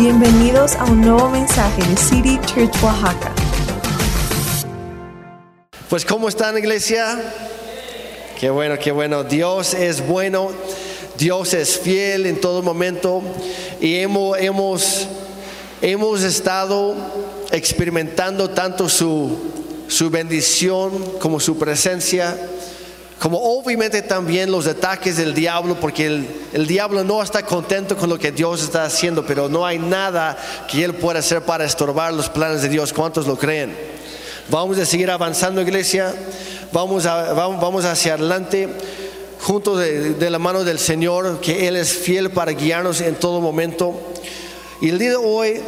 Bienvenidos a un nuevo mensaje de City Church Oaxaca. Pues ¿cómo están iglesia? Qué bueno, qué bueno. Dios es bueno, Dios es fiel en todo momento y hemos, hemos, hemos estado experimentando tanto su, su bendición como su presencia como obviamente también los ataques del diablo, porque el, diablo no está contento con lo que Dios está haciendo, pero no hay nada que él pueda hacer para estorbar los planes de Dios. ¿Cuántos lo creen? Vamos a seguir avanzando, iglesia. Vamos, a, vamos, vamos hacia adelante, junto de, de, la mano del Señor, que Él es fiel para guiarnos en todo momento. Y el día de hoy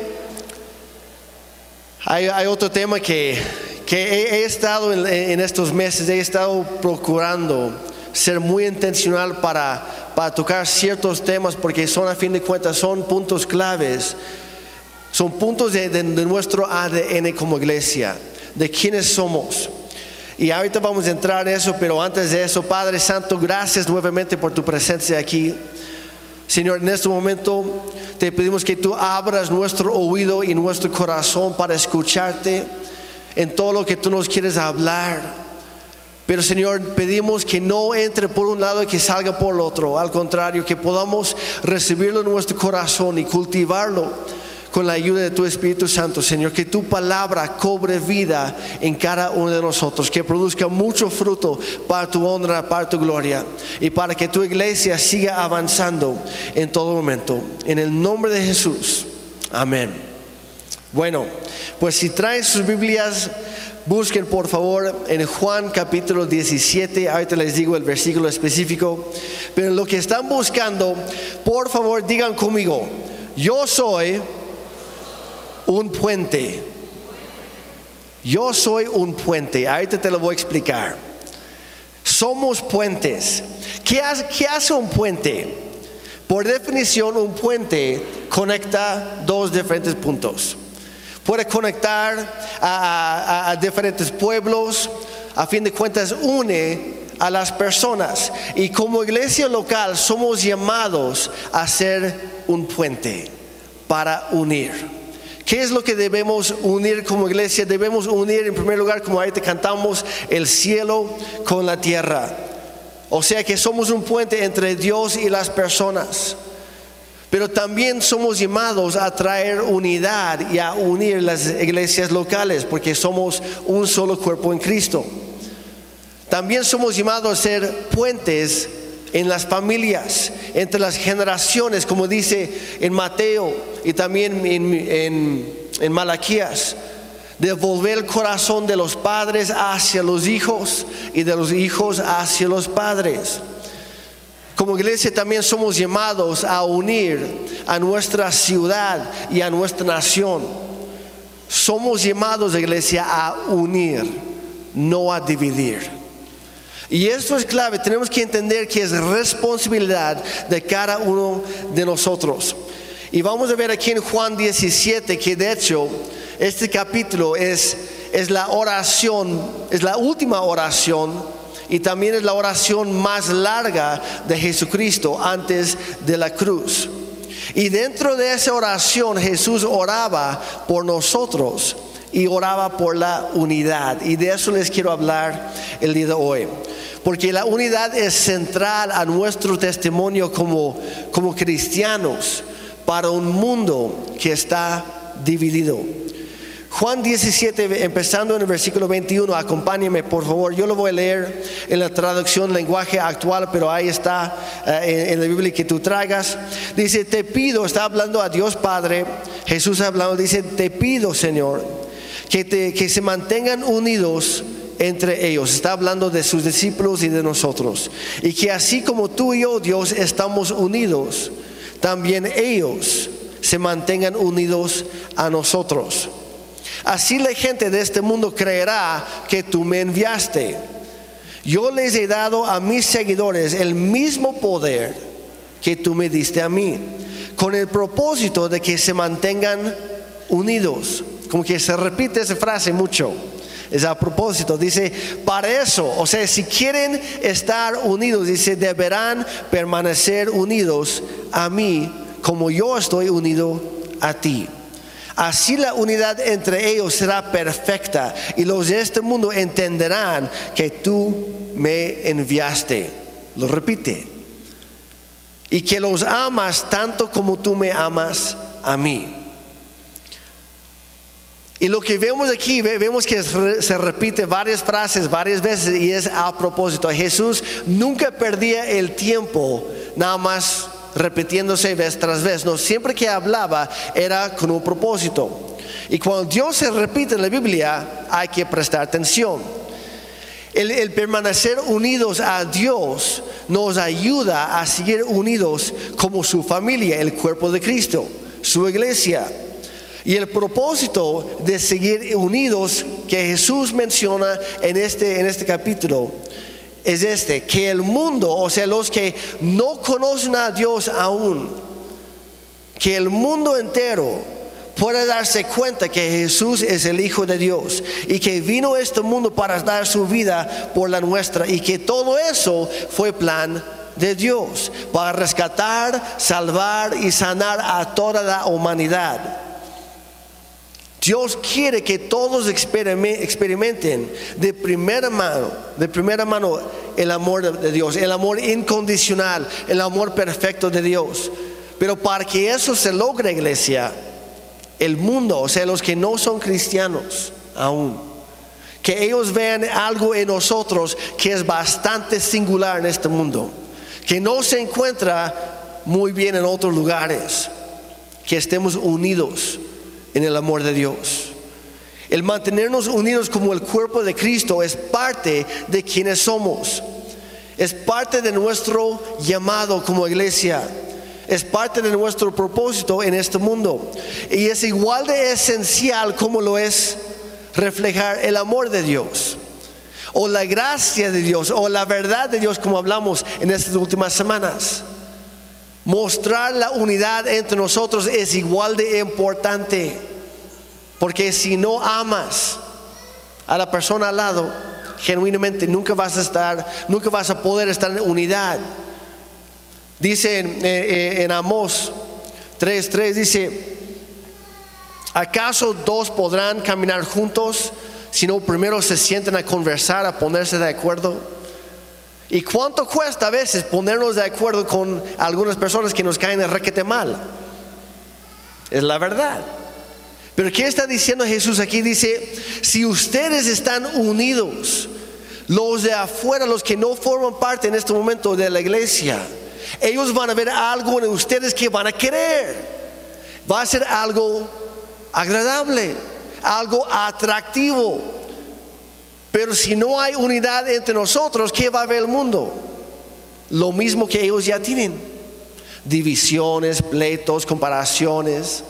hay, hay otro tema que que he, he estado en, en, estos meses, he estado procurando ser muy intencional para, para tocar ciertos temas, porque son a fin de cuentas, son puntos claves, son puntos de, de, de nuestro ADN como iglesia, de quiénes somos. Y ahorita vamos a entrar en eso, pero antes de eso, Padre Santo, gracias nuevamente por tu presencia aquí. Señor, en este momento te pedimos que tú abras nuestro oído y nuestro corazón para escucharte en todo lo que tú nos quieres hablar. Pero Señor, pedimos que no entre por un lado y que salga por el otro. Al contrario, que podamos recibirlo en nuestro corazón y cultivarlo con la ayuda de tu Espíritu Santo, Señor. Que tu palabra cobre vida en cada uno de nosotros. Que produzca mucho fruto para tu honra, para tu gloria. Y para que tu iglesia siga avanzando en todo momento. En el nombre de Jesús. Amén. Bueno, pues si traen sus Biblias, busquen por favor en Juan capítulo 17, ahorita les digo el versículo específico, pero lo que están buscando, por favor digan conmigo, yo soy un puente. Yo soy un puente, ahorita te lo voy a explicar. Somos puentes. ¿Qué hace, qué hace un puente? Por definición, un puente conecta dos diferentes puntos puede conectar a, diferentes pueblos, a fin de cuentas une a las personas. Y como iglesia local somos llamados a ser un puente para unir. ¿Qué es lo que debemos unir como iglesia? Debemos unir en primer lugar, como ahorita cantamos, el cielo con la tierra. O sea que somos un puente entre Dios y las personas. Pero también somos llamados a traer unidad y a unir las iglesias locales, porque somos un solo cuerpo en Cristo. También somos llamados a ser puentes en las familias, entre las generaciones, como dice en Mateo y también en, en, Malaquías. Devolver el corazón de los padres hacia los hijos y de los hijos hacia los padres. Como iglesia también somos llamados a unir a nuestra ciudad y a nuestra nación. Somos llamados, iglesia, a unir, no a dividir. Y esto es clave, tenemos que entender que es responsabilidad de cada uno de nosotros. Y vamos a ver aquí en Juan 17 que de hecho este capítulo es, es la oración, es la última oración y también es la oración más larga de Jesucristo antes de la cruz. Y dentro de esa oración Jesús oraba por nosotros y oraba por la unidad. Y de eso les quiero hablar el día de hoy. Porque la unidad es central a nuestro testimonio como, como cristianos para un mundo que está dividido. Juan 17, empezando en el versículo 21, acompáñeme por favor, yo lo voy a leer en la traducción lenguaje actual, pero ahí está eh, en, la Biblia que tú traigas. Dice, te pido, está hablando a Dios Padre, Jesús hablando, dice, te pido Señor, que, te, que se mantengan unidos entre ellos, está hablando de sus discípulos y de nosotros, y que así como tú y yo, Dios, estamos unidos, también ellos se mantengan unidos a nosotros. Así la gente de este mundo creerá que tú me enviaste. Yo les he dado a mis seguidores el mismo poder que tú me diste a mí, con el propósito de que se mantengan unidos. Como que se repite esa frase mucho. Es a propósito, dice, para eso, o sea, si quieren estar unidos, dice, deberán permanecer unidos a mí como yo estoy unido a ti. Así la unidad entre ellos será perfecta y los de este mundo entenderán que tú me enviaste. Lo repite. Y que los amas tanto como tú me amas a mí. Y lo que vemos aquí, vemos que se repite varias frases, varias veces, y es a propósito. Jesús nunca perdía el tiempo, nada más repitiéndose vez tras vez. No, siempre que hablaba era con un propósito. Y cuando Dios se repite en la Biblia, hay que prestar atención. El, permanecer unidos a Dios nos ayuda a seguir unidos como su familia, el cuerpo de Cristo, su iglesia. Y el propósito de seguir unidos que Jesús menciona en este, en este capítulo es este, que el mundo, o sea, los que no conocen a Dios aún, que el mundo entero pueda darse cuenta que Jesús es el Hijo de Dios y que vino a este mundo para dar su vida por la nuestra y que todo eso fue plan de Dios para rescatar, salvar y sanar a toda la humanidad. Dios quiere que todos experimenten de primera mano, de primera mano el amor de Dios, el amor incondicional, el amor perfecto de Dios. Pero para que eso se logre, iglesia, el mundo, o sea, los que no son cristianos aún, que ellos vean algo en nosotros que es bastante singular en este mundo, que no se encuentra muy bien en otros lugares, que estemos unidos en el amor de Dios. El mantenernos unidos como el cuerpo de Cristo es parte de quienes somos. Es parte de nuestro llamado como iglesia. Es parte de nuestro propósito en este mundo. Y es igual de esencial como lo es reflejar el amor de Dios. O la gracia de Dios. O la verdad de Dios como hablamos en estas últimas semanas. Mostrar la unidad entre nosotros es igual de importante. Porque si no amas a la persona al lado, genuinamente nunca vas a estar, nunca vas a poder estar en unidad. Dice en, eh, en Amós 3:3 dice, ¿acaso dos podrán caminar juntos si no primero se sienten a conversar, a ponerse de acuerdo? ¿Y cuánto cuesta a veces ponernos de acuerdo con algunas personas que nos caen de requete mal? Es la verdad. Pero ¿qué está diciendo Jesús aquí? Dice, si ustedes están unidos, los de afuera, los que no forman parte en este momento de la iglesia, ellos van a ver algo en ustedes que van a querer. Va a ser algo agradable, algo atractivo. Pero si no hay unidad entre nosotros, ¿qué va a ver el mundo? Lo mismo que ellos ya tienen. Divisiones, pleitos, comparaciones.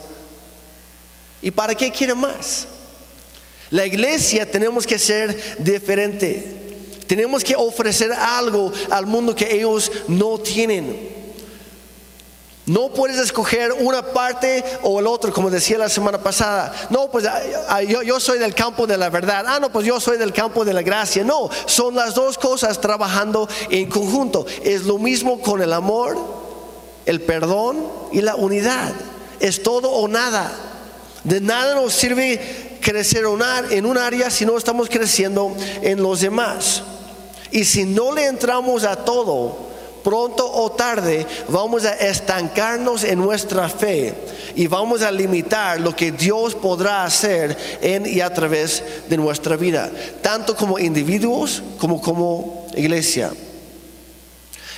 ¿Y para qué quieren más? La iglesia tenemos que ser diferente. Tenemos que ofrecer algo al mundo que ellos no tienen. No puedes escoger una parte o el otro, como decía la semana pasada. No, pues ah, yo, soy del campo de la verdad. Ah, no, pues yo soy del campo de la gracia. No, son las dos cosas trabajando en conjunto. Es lo mismo con el amor, el perdón y la unidad. Es todo o nada. De nada nos sirve crecer en un área si no estamos creciendo en los demás. Y si no le entramos a todo, pronto o tarde vamos a estancarnos en nuestra fe y vamos a limitar lo que Dios podrá hacer en y a través de nuestra vida, tanto como individuos como como iglesia.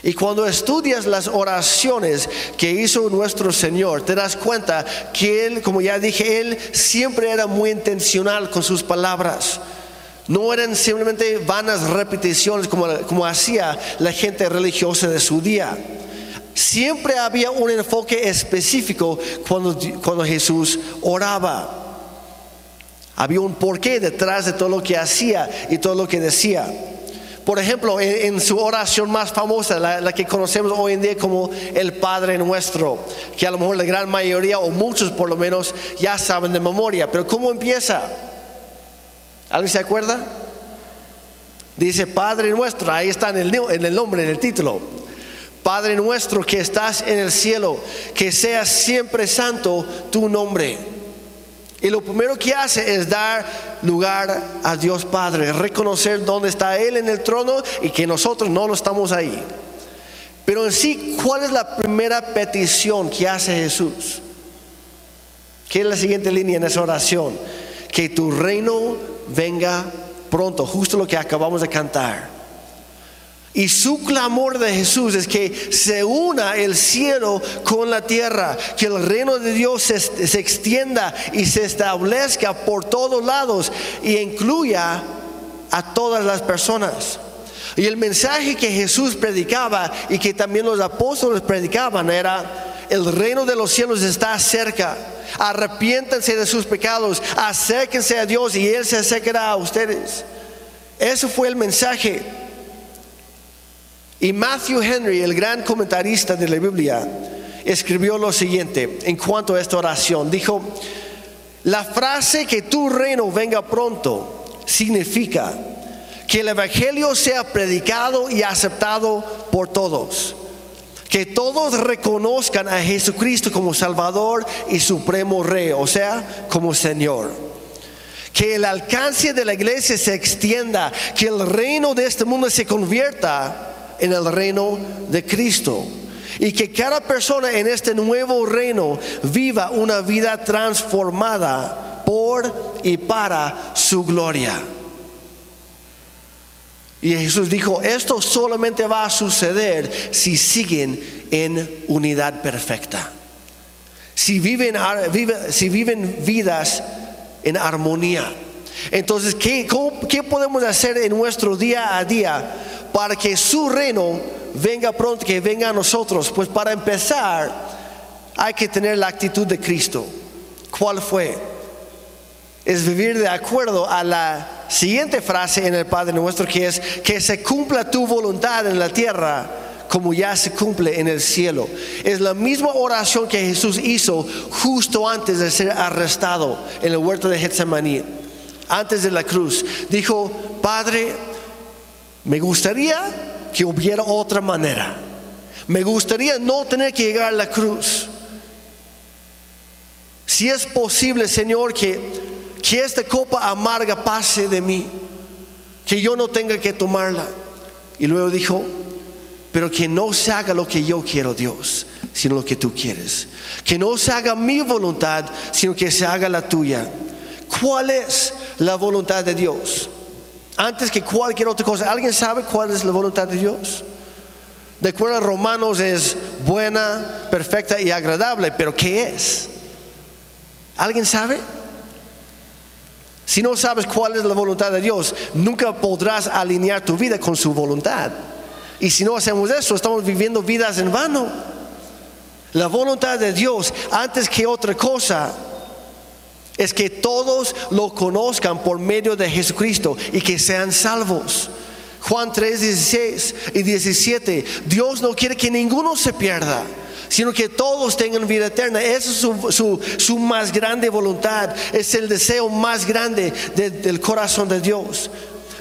Y cuando estudias las oraciones que hizo nuestro Señor, te das cuenta que Él, como ya dije, Él siempre era muy intencional con sus palabras. No eran simplemente vanas repeticiones como, como hacía la gente religiosa de su día. Siempre había un enfoque específico cuando, cuando Jesús oraba. Había un porqué detrás de todo lo que hacía y todo lo que decía. Por ejemplo, en, su oración más famosa, la, la, que conocemos hoy en día como el Padre Nuestro, que a lo mejor la gran mayoría o muchos por lo menos ya saben de memoria, pero ¿cómo empieza? ¿Alguien se acuerda? Dice Padre nuestro, ahí está en el, nombre, en el título. Padre nuestro que estás en el cielo, que sea siempre santo tu nombre. Y lo primero que hace es dar lugar a Dios Padre, reconocer dónde está Él en el trono y que nosotros no lo estamos ahí. Pero en sí, ¿cuál es la primera petición que hace Jesús? ¿Qué es la siguiente línea en esa oración? Que tu reino venga pronto, justo lo que acabamos de cantar. Y su clamor de Jesús es que se una el cielo con la tierra, que el reino de Dios se, se, extienda y se establezca por todos lados y incluya a todas las personas. Y el mensaje que Jesús predicaba y que también los apóstoles predicaban era, el reino de los cielos está cerca. Arrepiéntanse de sus pecados, acérquense a Dios y Él se acercará a ustedes. Ese fue el mensaje. Y Matthew Henry, el gran comentarista de la Biblia, escribió lo siguiente en cuanto a esta oración. Dijo, la frase que tu reino venga pronto significa que el Evangelio sea predicado y aceptado por todos. Que todos reconozcan a Jesucristo como Salvador y Supremo Rey, o sea, como Señor. Que el alcance de la iglesia se extienda, que el reino de este mundo se convierta en el reino de Cristo. Y que cada persona en este nuevo reino viva una vida transformada por y para su gloria. Y Jesús dijo, esto solamente va a suceder si siguen en unidad perfecta. Si viven, si viven vidas en armonía. Entonces, ¿qué, ¿qué podemos hacer en nuestro día a día para que su reino venga pronto, que venga a nosotros? Pues para empezar, hay que tener la actitud de Cristo. ¿Cuál fue? Es vivir de acuerdo a la siguiente frase en el Padre nuestro que es que se cumpla tu voluntad en la tierra como ya se cumple en el cielo. Es la misma oración que Jesús hizo justo antes de ser arrestado en el huerto de Getsemaní, antes de la cruz. Dijo, Padre, me gustaría que hubiera otra manera. Me gustaría no tener que llegar a la cruz. Si es posible, Señor, que que esta copa amarga pase de mí, que yo no tenga que tomarla. Y luego dijo, pero que no se haga lo que yo quiero, Dios, sino lo que tú quieres. Que no se haga mi voluntad, sino que se haga la tuya. ¿Cuál es la voluntad de Dios? Antes que cualquier otra cosa, ¿alguien sabe cuál es la voluntad de Dios? De acuerdo a Romanos es buena, perfecta y agradable, pero ¿qué es? ¿Alguien sabe? Si no sabes cuál es la voluntad de Dios, nunca podrás alinear tu vida con su voluntad. Y si no hacemos eso, estamos viviendo vidas en vano. La voluntad de Dios, antes que otra cosa, es que todos lo conozcan por medio de Jesucristo y que sean salvos. Juan 3, 16 y 17. Dios no quiere que ninguno se pierda sino que todos tengan vida eterna. Esa es su, más grande voluntad, es el deseo más grande del corazón de Dios.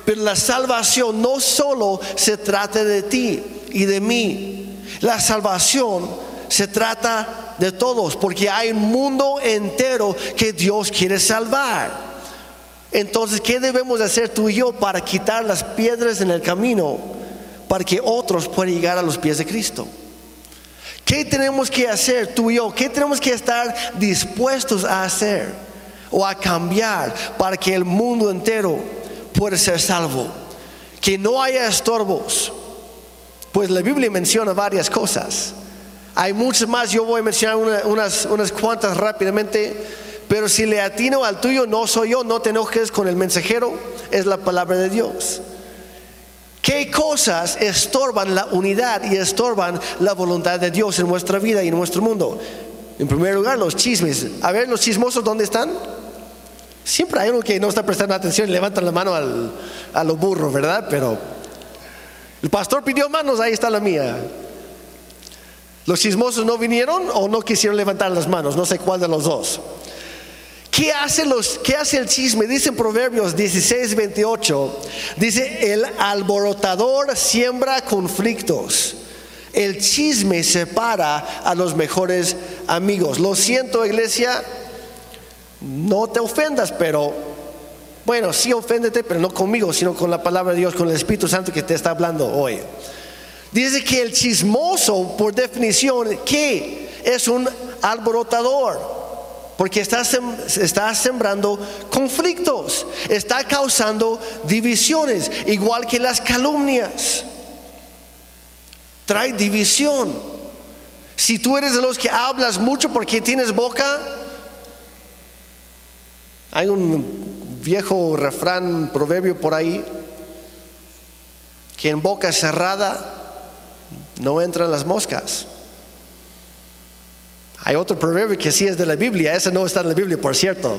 Pero la salvación no solo se trata de ti y de mí, la salvación se trata de todos, porque hay un mundo entero que Dios quiere salvar. Entonces, ¿qué debemos hacer tú y yo para quitar las piedras en el camino para que otros puedan llegar a los pies de Cristo? ¿Qué tenemos que hacer tú y yo? ¿Qué tenemos que estar dispuestos a hacer o a cambiar para que el mundo entero pueda ser salvo? Que no haya estorbos. Pues la Biblia menciona varias cosas. Hay muchas más, yo voy a mencionar unas, unas cuantas rápidamente, pero si le atino al tuyo, no soy yo, no te enojes con el mensajero, es la palabra de Dios. ¿Qué cosas estorban la unidad y estorban la voluntad de Dios en nuestra vida y en nuestro mundo? En primer lugar, los chismes. A ver, los chismosos, ¿dónde están? Siempre hay uno que no está prestando atención y levanta la mano al, a los burros, ¿verdad? Pero el pastor pidió manos, ahí está la mía. Los chismosos no vinieron o no quisieron levantar las manos, no sé cuál de los dos. ¿Qué hace, los, ¿Qué hace el chisme? Dice en Proverbios 16, 28. Dice, el alborotador siembra conflictos. El chisme separa a los mejores amigos. Lo siento, iglesia, no te ofendas, pero bueno, sí oféndete, pero no conmigo, sino con la palabra de Dios, con el Espíritu Santo que te está hablando hoy. Dice que el chismoso, por definición, ¿qué? Es un alborotador. Porque está, sembrando conflictos, está causando divisiones, igual que las calumnias. Trae división. Si tú eres de los que hablas mucho porque tienes boca, hay un viejo refrán, proverbio por ahí, que en boca cerrada no entran las moscas. Hay otro proverbio que sí es de la Biblia, ese no está en la Biblia, por cierto,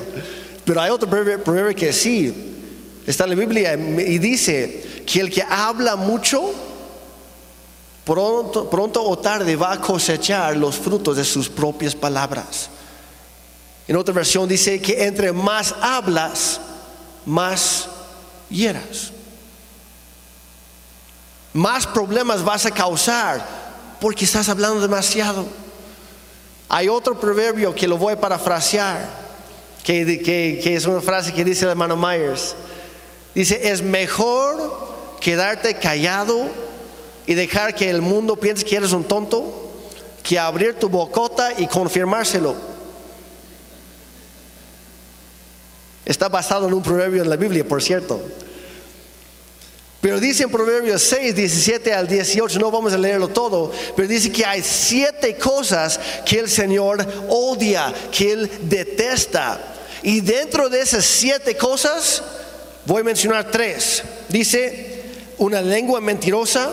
pero hay otro proverbio, que sí está en la Biblia y dice que el que habla mucho, pronto, pronto o tarde va a cosechar los frutos de sus propias palabras. En otra versión dice que entre más hablas, más hieras más problemas vas a causar porque estás hablando demasiado. Hay otro proverbio que lo voy a parafrasear, que, que, es una frase que dice el hermano Myers. Dice, es mejor quedarte callado y dejar que el mundo piense que eres un tonto que abrir tu bocota y confirmárselo. Está basado en un proverbio en la Biblia, por cierto. Pero dice en Proverbios 6, 17 al 18, no vamos a leerlo todo, pero dice que hay siete cosas que el Señor odia, que Él detesta. Y dentro de esas siete cosas, voy a mencionar tres. Dice, una lengua mentirosa,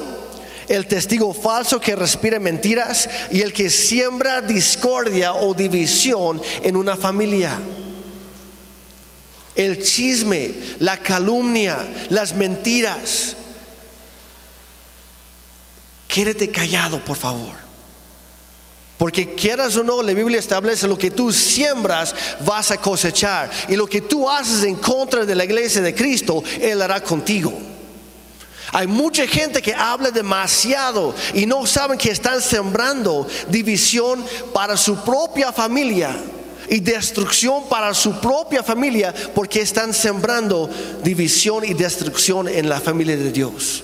el testigo falso que respira mentiras y el que siembra discordia o división en una familia el chisme, la calumnia, las mentiras. Quédate callado, por favor. Porque quieras o no, la Biblia establece lo que tú siembras vas a cosechar. Y lo que tú haces en contra de la iglesia de Cristo, Él hará contigo. Hay mucha gente que habla demasiado y no saben que están sembrando división para su propia familia y destrucción para su propia familia porque están sembrando división y destrucción en la familia de Dios.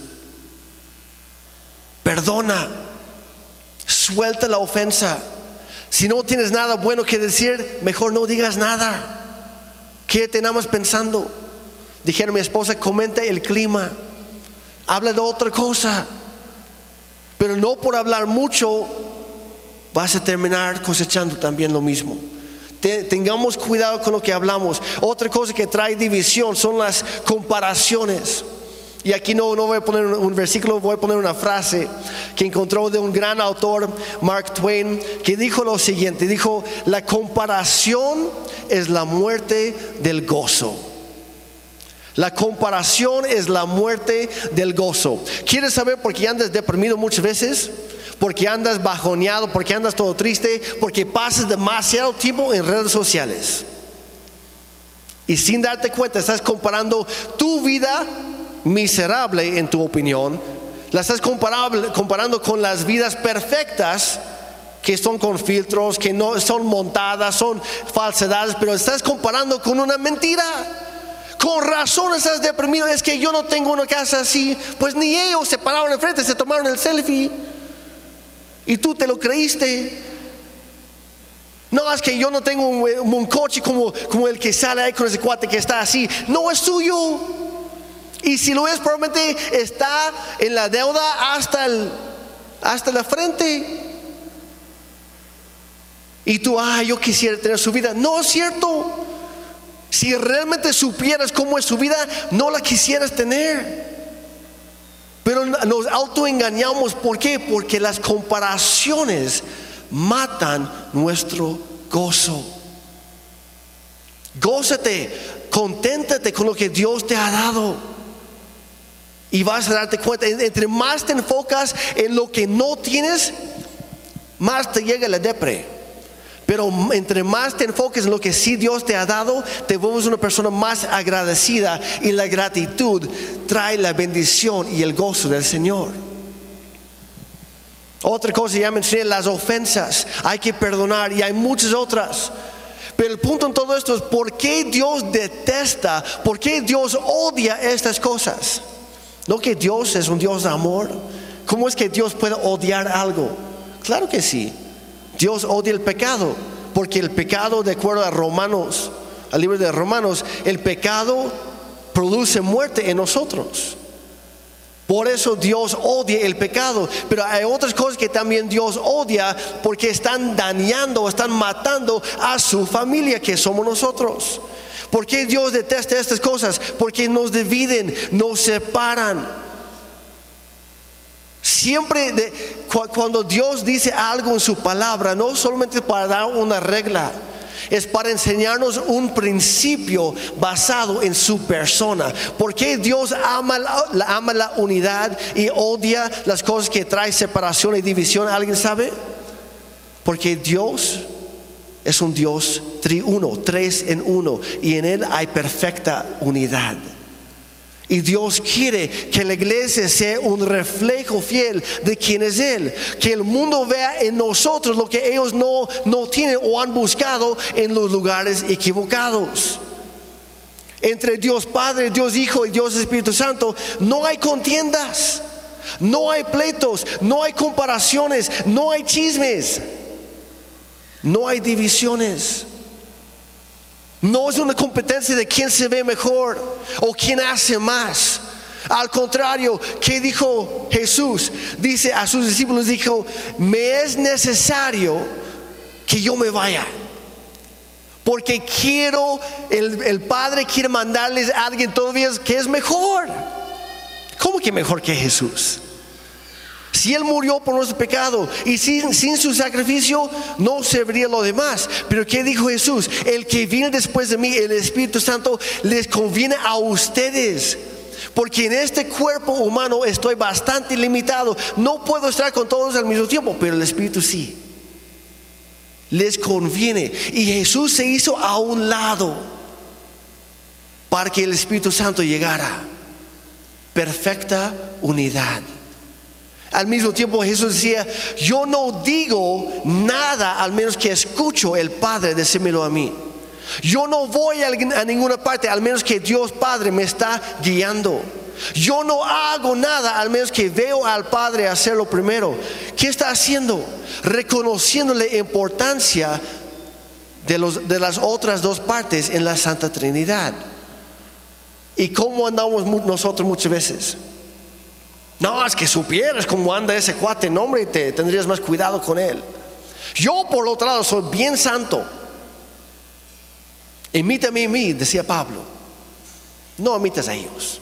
Perdona, suelta la ofensa. Si no tienes nada bueno que decir, mejor no digas nada. ¿Qué tenemos pensando? Dijeron mi esposa, comenta el clima, habla de otra cosa. Pero no por hablar mucho vas a terminar cosechando también lo mismo tengamos cuidado con lo que hablamos. Otra cosa que trae división son las comparaciones. Y aquí no, no voy a poner un versículo, voy a poner una frase que encontró de un gran autor, Mark Twain, que dijo lo siguiente, dijo, la comparación es la muerte del gozo. La comparación es la muerte del gozo. ¿Quieres saber por qué andas deprimido muchas veces? Porque andas bajoneado, porque andas todo triste, porque pasas demasiado tiempo en redes sociales. Y sin darte cuenta, estás comparando tu vida miserable, en tu opinión, la estás comparando con las vidas perfectas que son con filtros, que no son montadas, son falsedades, pero estás comparando con una mentira. Con razón estás deprimido, es que yo no tengo una casa así, pues ni ellos se pararon enfrente, se tomaron el selfie. Y tú te lo creíste. No, es que yo no tengo un, coche como, el que sale ahí con ese cuate que está así. No es suyo. Y si lo es, probablemente está en la deuda hasta, hasta la frente. Y tú, ah, yo quisiera tener su vida. No es cierto. Si realmente supieras cómo es su vida, no la quisieras tener. Pero nos autoengañamos, ¿por qué? Porque las comparaciones matan nuestro gozo. Gózate, conténtate con lo que Dios te ha dado. Y vas a darte cuenta, entre más te enfocas en lo que no tienes, más te llega la depre. Pero entre más te enfoques en lo que sí Dios te ha dado, te vuelves una persona más agradecida y la gratitud trae la bendición y el gozo del Señor. Otra cosa ya mencioné, las ofensas. Hay que perdonar y hay muchas otras. Pero el punto en todo esto es por qué Dios detesta, por qué Dios odia estas cosas. No que Dios es un Dios de amor. ¿Cómo es que Dios puede odiar algo? Claro que sí. Dios odia el pecado, porque el pecado, de acuerdo a Romanos, al libro de Romanos, el pecado produce muerte en nosotros. Por eso Dios odia el pecado. Pero hay otras cosas que también Dios odia porque están dañando, están matando a su familia que somos nosotros. ¿Por qué Dios detesta estas cosas? Porque nos dividen, nos separan. Siempre cuando Dios dice algo en su palabra, no solamente para dar una regla, es para enseñarnos un principio basado en su persona. Porque Dios ama la, ama la unidad y odia las cosas que traen separación y división? ¿Alguien sabe? Porque Dios es un Dios triuno, tres en uno, y en Él hay perfecta unidad. Y Dios quiere que la iglesia sea un reflejo fiel de quién es Él. Que el mundo vea en nosotros lo que ellos no, no tienen o han buscado en los lugares equivocados. Entre Dios Padre, Dios Hijo y Dios Espíritu Santo no hay contiendas, no hay pleitos, no hay comparaciones, no hay chismes, no hay divisiones. No es una competencia de quién se ve mejor o quién hace más. Al contrario, ¿qué dijo Jesús? Dice a sus discípulos, dijo, me es necesario que yo me vaya. Porque quiero, el, el Padre quiere mandarles a alguien todavía que es mejor. ¿Cómo que mejor que Jesús? Si Él murió por nuestro pecado y sin, sin, su sacrificio no serviría lo demás. Pero ¿qué dijo Jesús? El que viene después de mí, el Espíritu Santo, les conviene a ustedes. Porque en este cuerpo humano estoy bastante limitado. No puedo estar con todos al mismo tiempo, pero el Espíritu sí. Les conviene. Y Jesús se hizo a un lado para que el Espíritu Santo llegara. Perfecta unidad. Al mismo tiempo Jesús decía, yo no digo nada al menos que escucho el Padre decírmelo a mí. Yo no voy a, ninguna parte al menos que Dios Padre me está guiando. Yo no hago nada al menos que veo al Padre hacerlo primero. ¿Qué está haciendo? Reconociendo la importancia de, los, de las otras dos partes en la Santa Trinidad. ¿Y cómo andamos nosotros muchas veces? No, es que supieras cómo anda ese cuate, no hombre, te tendrías más cuidado con él. Yo por otro lado soy bien santo. Imítame a mí, decía Pablo. No imitas a ellos.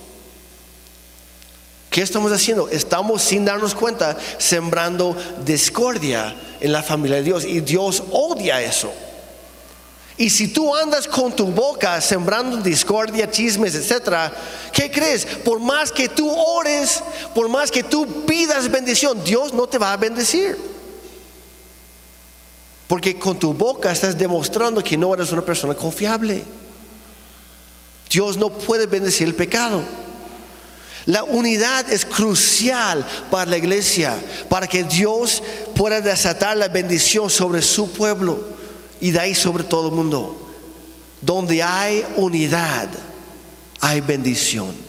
¿Qué estamos haciendo? Estamos sin darnos cuenta sembrando discordia en la familia de Dios y Dios odia eso. Y si tú andas con tu boca sembrando discordia, chismes, etcétera, ¿qué crees? Por más que tú ores, por más que tú pidas bendición, Dios no te va a bendecir. Porque con tu boca estás demostrando que no eres una persona confiable. Dios no puede bendecir el pecado. La unidad es crucial para la iglesia, para que Dios pueda desatar la bendición sobre su pueblo y de ahí sobre todo el mundo. Donde hay unidad, hay bendición.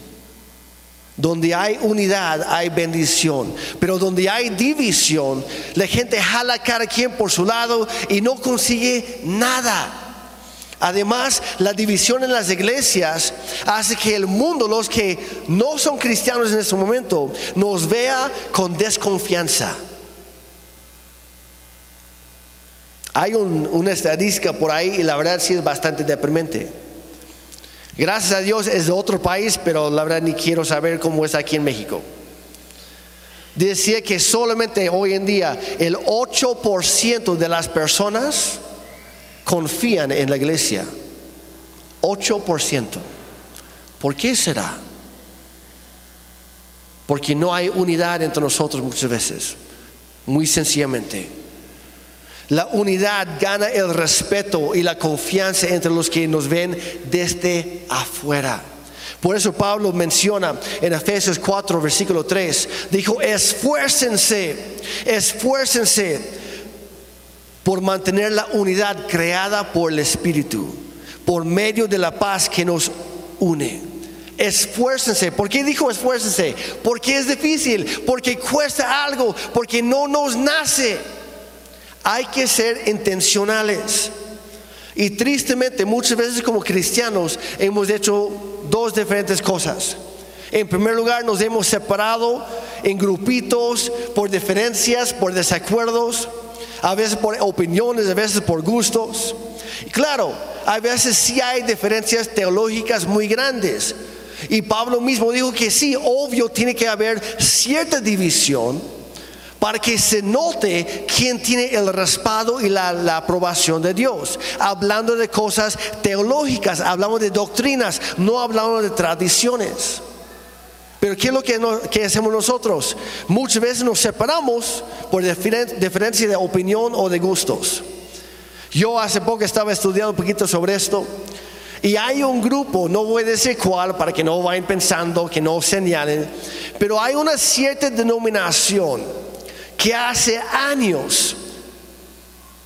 Donde hay unidad, hay bendición. Pero donde hay división, la gente jala cada quien por su lado y no consigue nada. Además, la división en las iglesias hace que el mundo, los que no son cristianos en este momento, nos vea con desconfianza. Hay una estadística por ahí y la verdad sí es bastante deprimente. Gracias a Dios es de otro país, pero la verdad ni quiero saber cómo es aquí en México. Decía que solamente hoy en día el 8% de las personas confían en la iglesia. 8%. ¿Por qué será? Porque no hay unidad entre nosotros muchas veces. Muy sencillamente. La unidad gana el respeto y la confianza entre los que nos ven desde afuera. Por eso Pablo menciona en Efesios 4, versículo 3, dijo, esfuércense, esfuércense por mantener la unidad creada por el Espíritu, por medio de la paz que nos une. Esfuércense. ¿Por qué dijo esfuércense? Porque es difícil, porque cuesta algo, porque no nos nace. Hay que ser intencionales. Y tristemente muchas veces como cristianos hemos hecho dos diferentes cosas. En primer lugar, nos hemos separado en grupitos por diferencias, por desacuerdos, a veces por opiniones, a veces por gustos. Claro, a veces sí hay diferencias teológicas muy grandes. Y Pablo mismo dijo que sí, obvio tiene que haber cierta división para que se note quién tiene el respaldo y la, aprobación de Dios. Hablando de cosas teológicas, hablamos de doctrinas, no hablamos de tradiciones. Pero ¿qué es lo que, hacemos nosotros? Muchas veces nos separamos por diferencia de opinión o de gustos. Yo hace poco estaba estudiando un poquito sobre esto y hay un grupo, no voy a decir cuál para que no vayan pensando, que no señalen, pero hay una cierta denominación que hace años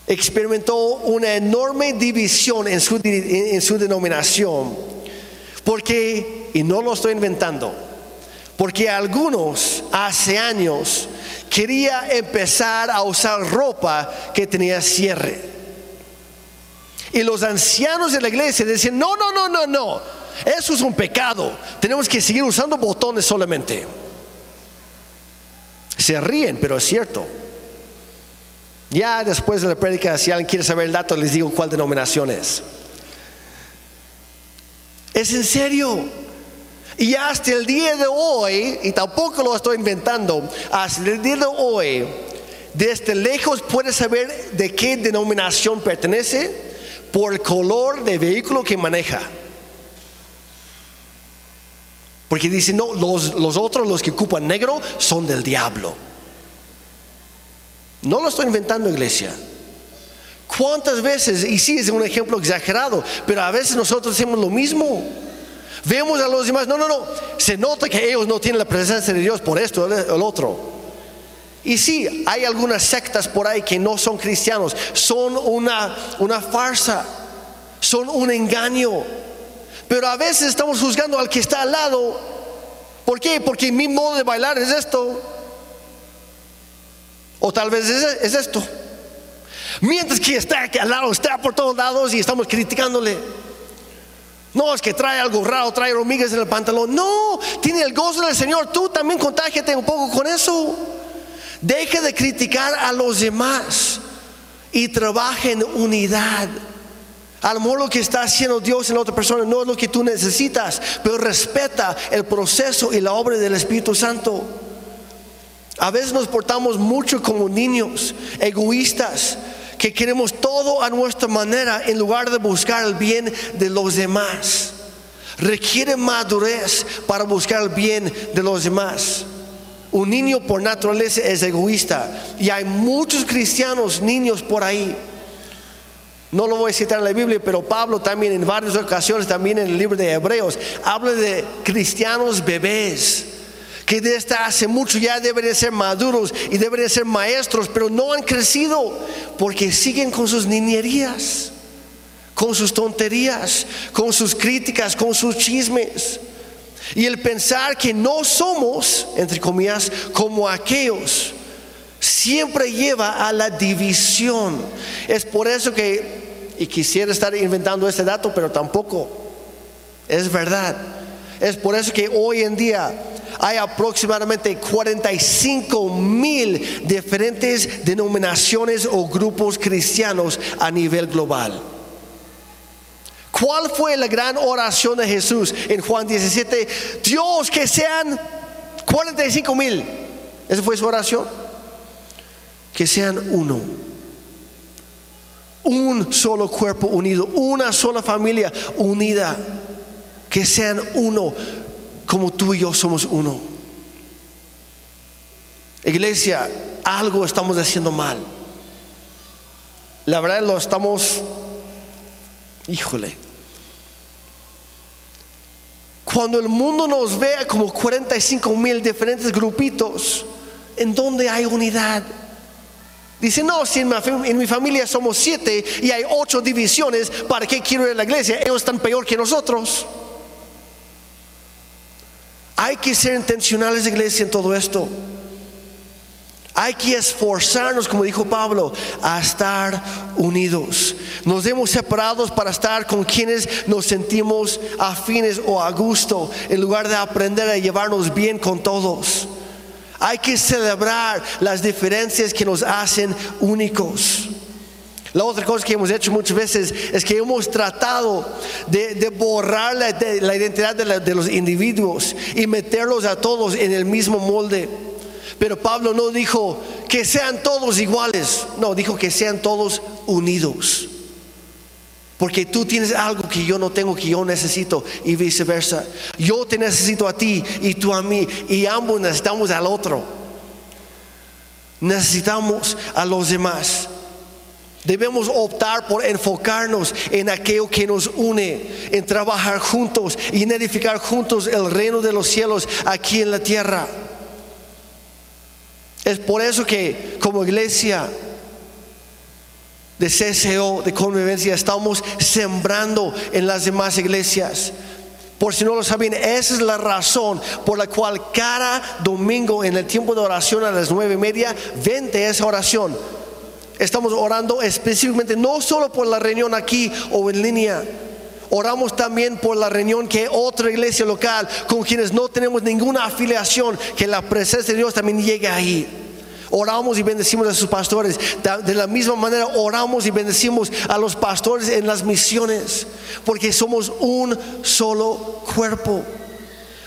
experimentó una enorme división en su, en su denominación, porque, y no lo estoy inventando, porque algunos hace años quería empezar a usar ropa que tenía cierre. Y los ancianos de la iglesia decían, no, no, no, no, no, eso es un pecado, tenemos que seguir usando botones solamente. Se ríen, pero es cierto. Ya después de la prédica, si alguien quiere saber el dato, les digo cuál denominación es. Es en serio. Y hasta el día de hoy, y tampoco lo estoy inventando, hasta el día de hoy, desde lejos puedes saber de qué denominación pertenece por el color de vehículo que maneja. Porque dice, no, los, los otros, los que ocupan negro, son del diablo. No lo estoy inventando, iglesia. ¿Cuántas veces, y sí es un ejemplo exagerado, pero a veces nosotros hacemos lo mismo? Vemos a los demás, no, no, no, se nota que ellos no tienen la presencia de Dios por esto, el otro. Y sí, hay algunas sectas por ahí que no son cristianos, son una, una farsa, son un engaño. Pero a veces estamos juzgando al que está al lado. ¿Por qué? Porque mi modo de bailar es esto. O tal vez es, esto. Mientras que está aquí al lado, está por todos lados y estamos criticándole. No, es que trae algo raro, trae hormigas en el pantalón. No, tiene el gozo del Señor. Tú también contágiate un poco con eso. Deja de criticar a los demás y trabaja en unidad. A lo lo que está haciendo Dios en la otra persona no es lo que tú necesitas, pero respeta el proceso y la obra del Espíritu Santo. A veces nos portamos mucho como niños, egoístas, que queremos todo a nuestra manera en lugar de buscar el bien de los demás. Requiere madurez para buscar el bien de los demás. Un niño por naturaleza es egoísta y hay muchos cristianos, niños por ahí no lo voy a citar en la Biblia, pero Pablo también en varias ocasiones, también en el libro de Hebreos, habla de cristianos bebés que desde hace mucho ya deben ser maduros y deben ser maestros, pero no han crecido porque siguen con sus niñerías, con sus tonterías, con sus críticas, con sus chismes. Y el pensar que no somos, entre comillas, como aquellos, siempre lleva a la división. Es por eso que y quisiera estar inventando este dato, pero tampoco es verdad. Es por eso que hoy en día hay aproximadamente 45 mil diferentes denominaciones o grupos cristianos a nivel global. ¿Cuál fue la gran oración de Jesús en Juan 17? Dios, que sean 45 mil. Esa fue su oración. Que sean uno un solo cuerpo unido, una sola familia unida, que sean uno como tú y yo somos uno. Iglesia, algo estamos haciendo mal. La verdad lo estamos, híjole. cuando el mundo nos vea como 45 mil diferentes grupitos, ¿en donde hay unidad? Dice, no, si en mi, en mi, familia somos siete y hay ocho divisiones, ¿para qué quiero ir a la iglesia? Ellos están peor que nosotros. Hay que ser intencionales, iglesia, en todo esto. Hay que esforzarnos, como dijo Pablo, a estar unidos. Nos hemos separados para estar con quienes nos sentimos afines o a gusto, en lugar de aprender a llevarnos bien con todos. Hay que celebrar las diferencias que nos hacen únicos. La otra cosa que hemos hecho muchas veces es que hemos tratado de, borrar la, identidad de los individuos y meterlos a todos en el mismo molde. Pero Pablo no dijo que sean todos iguales, no, dijo que sean todos unidos. Porque tú tienes algo que yo no tengo, que yo necesito, y viceversa. Yo te necesito a ti y tú a mí, y ambos necesitamos al otro. Necesitamos a los demás. Debemos optar por enfocarnos en aquello que nos une, en trabajar juntos y en edificar juntos el reino de los cielos aquí en la tierra. Es por eso que como iglesia de CCO, de convivencia, estamos sembrando en las demás iglesias. Por si no lo saben, esa es la razón por la cual cada domingo en el tiempo de oración a las nueve y media, vente esa oración. Estamos orando específicamente no solo por la reunión aquí o en línea, Oramos también por la reunión que otra iglesia local con quienes no tenemos ninguna afiliación, que la presencia de Dios también llegue ahí. Oramos y bendecimos a sus pastores. De la misma manera oramos y bendecimos a los pastores en las misiones, porque somos un solo cuerpo.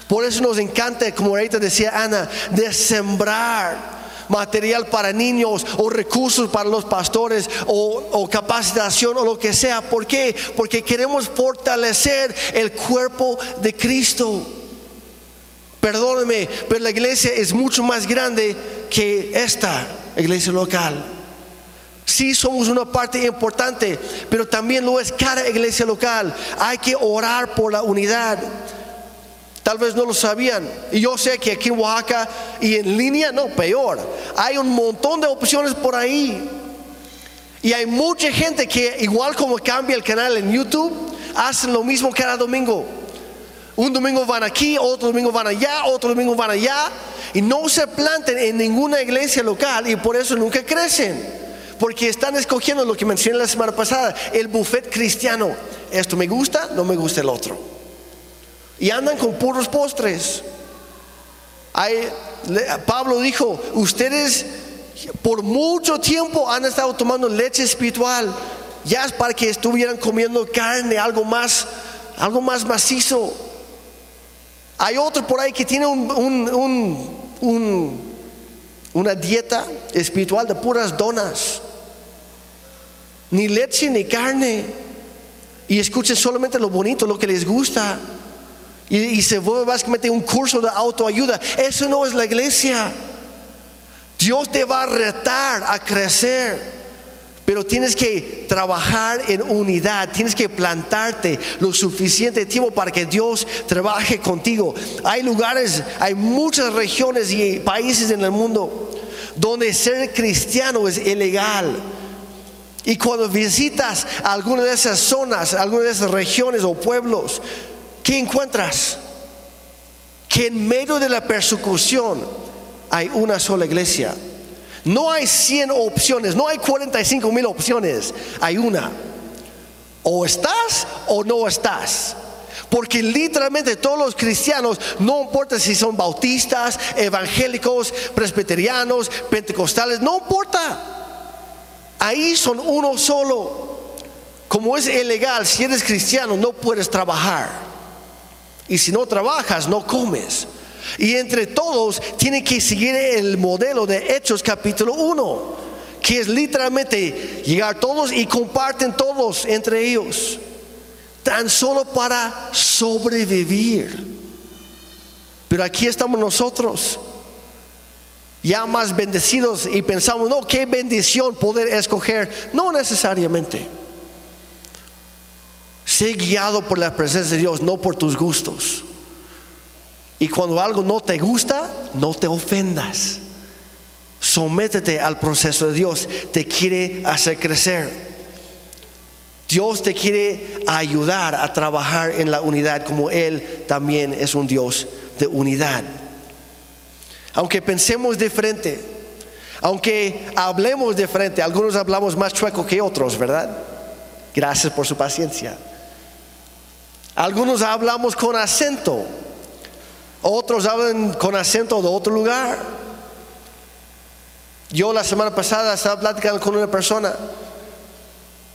Por eso nos encanta, como ahorita decía Ana, de sembrar material para niños o recursos para los pastores o, capacitación o lo que sea. ¿Por qué? Porque queremos fortalecer el cuerpo de Cristo. Perdóneme, pero la iglesia es mucho más grande que esta iglesia local. Sí somos una parte importante, pero también lo es cada iglesia local. Hay que orar por la unidad. Tal vez no lo sabían. Y yo sé que aquí en Oaxaca y en línea, no, peor. Hay un montón de opciones por ahí. Y hay mucha gente que, igual como cambia el canal en YouTube, hacen lo mismo cada domingo. Un domingo van aquí, otro domingo van allá, otro domingo van allá. Y no se planten en ninguna iglesia local y por eso nunca crecen. Porque están escogiendo lo que mencioné la semana pasada, el buffet cristiano. Esto me gusta, no me gusta el otro y andan con puros postres. Pablo dijo, ustedes por mucho tiempo han estado tomando leche espiritual, ya es para que estuvieran comiendo carne, algo más, algo más macizo. Hay otro por ahí que tiene una dieta espiritual de puras donas, ni leche ni carne. Y escuchen solamente lo bonito, lo que les gusta. Y, se vuelve básicamente un curso de autoayuda. Eso no es la iglesia. Dios te va a retar a crecer. Pero tienes que trabajar en unidad, tienes que plantarte lo suficiente tiempo para que Dios trabaje contigo. Hay lugares, hay muchas regiones y países en el mundo donde ser cristiano es ilegal. Y cuando visitas alguna de esas zonas, alguna de esas regiones o pueblos, ¿qué encuentras? Que en medio de la persecución hay una sola iglesia. No hay 100 opciones, no hay 45 mil opciones, hay una. O estás o no estás. Porque literalmente todos los cristianos, no importa si son bautistas, evangélicos, presbiterianos, pentecostales, no importa. Ahí son uno solo. Como es ilegal, si eres cristiano no puedes trabajar. Y si no trabajas, no comes. Y entre todos tiene que seguir el modelo de Hechos capítulo 1, que es literalmente llegar todos y comparten todos entre ellos, tan solo para sobrevivir. Pero aquí estamos nosotros, ya más bendecidos y pensamos, no, qué bendición poder escoger. No necesariamente. Sé guiado por la presencia de Dios, no por tus gustos. Y cuando algo no te gusta, no te ofendas. Sométete al proceso de Dios. Te quiere hacer crecer. Dios te quiere ayudar a trabajar en la unidad como Él también es un Dios de unidad. Aunque pensemos diferente, aunque hablemos diferente, algunos hablamos más chueco que otros, ¿verdad? Gracias por su paciencia. Algunos hablamos con acento, otros hablan con acento de otro lugar. Yo la semana pasada estaba platicando con una persona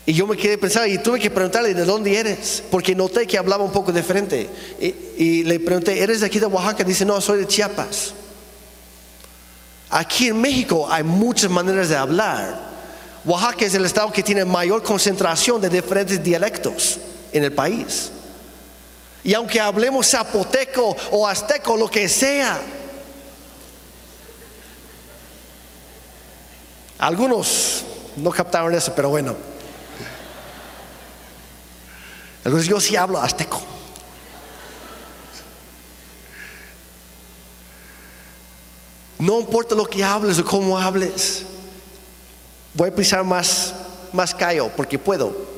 y yo me quedé pensando y tuve que preguntarle de dónde eres, porque noté que hablaba un poco diferente. Y, y, le pregunté, ¿eres de aquí de Oaxaca? Dice, no, soy de Chiapas. Aquí en México hay muchas maneras de hablar. Oaxaca es el estado que tiene mayor concentración de diferentes dialectos en el país. Y aunque hablemos zapoteco o azteco, lo que sea, algunos no captaron eso, pero bueno. Algunos yo sí hablo azteco. No importa lo que hables o cómo hables. Voy a pisar más, más callo porque puedo.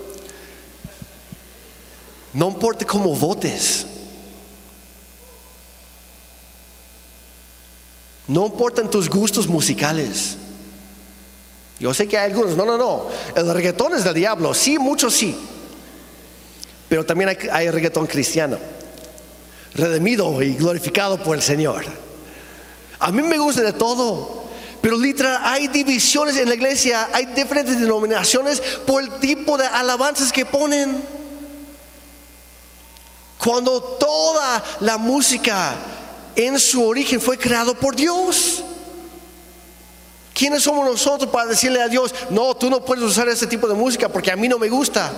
No importa cómo votes. No importan tus gustos musicales. Yo sé que hay algunos, no, no, no. El reggaetón es del diablo, sí, muchos sí. Pero también hay, hay reggaetón cristiano, redimido y glorificado por el Señor. A mí me gusta de todo, pero literal hay divisiones en la iglesia, hay diferentes denominaciones por el tipo de alabanzas que ponen. Cuando toda la música en su origen fue creado por Dios. ¿Quiénes somos nosotros para decirle a Dios, no, tú no puedes usar ese tipo de música porque a mí no me gusta?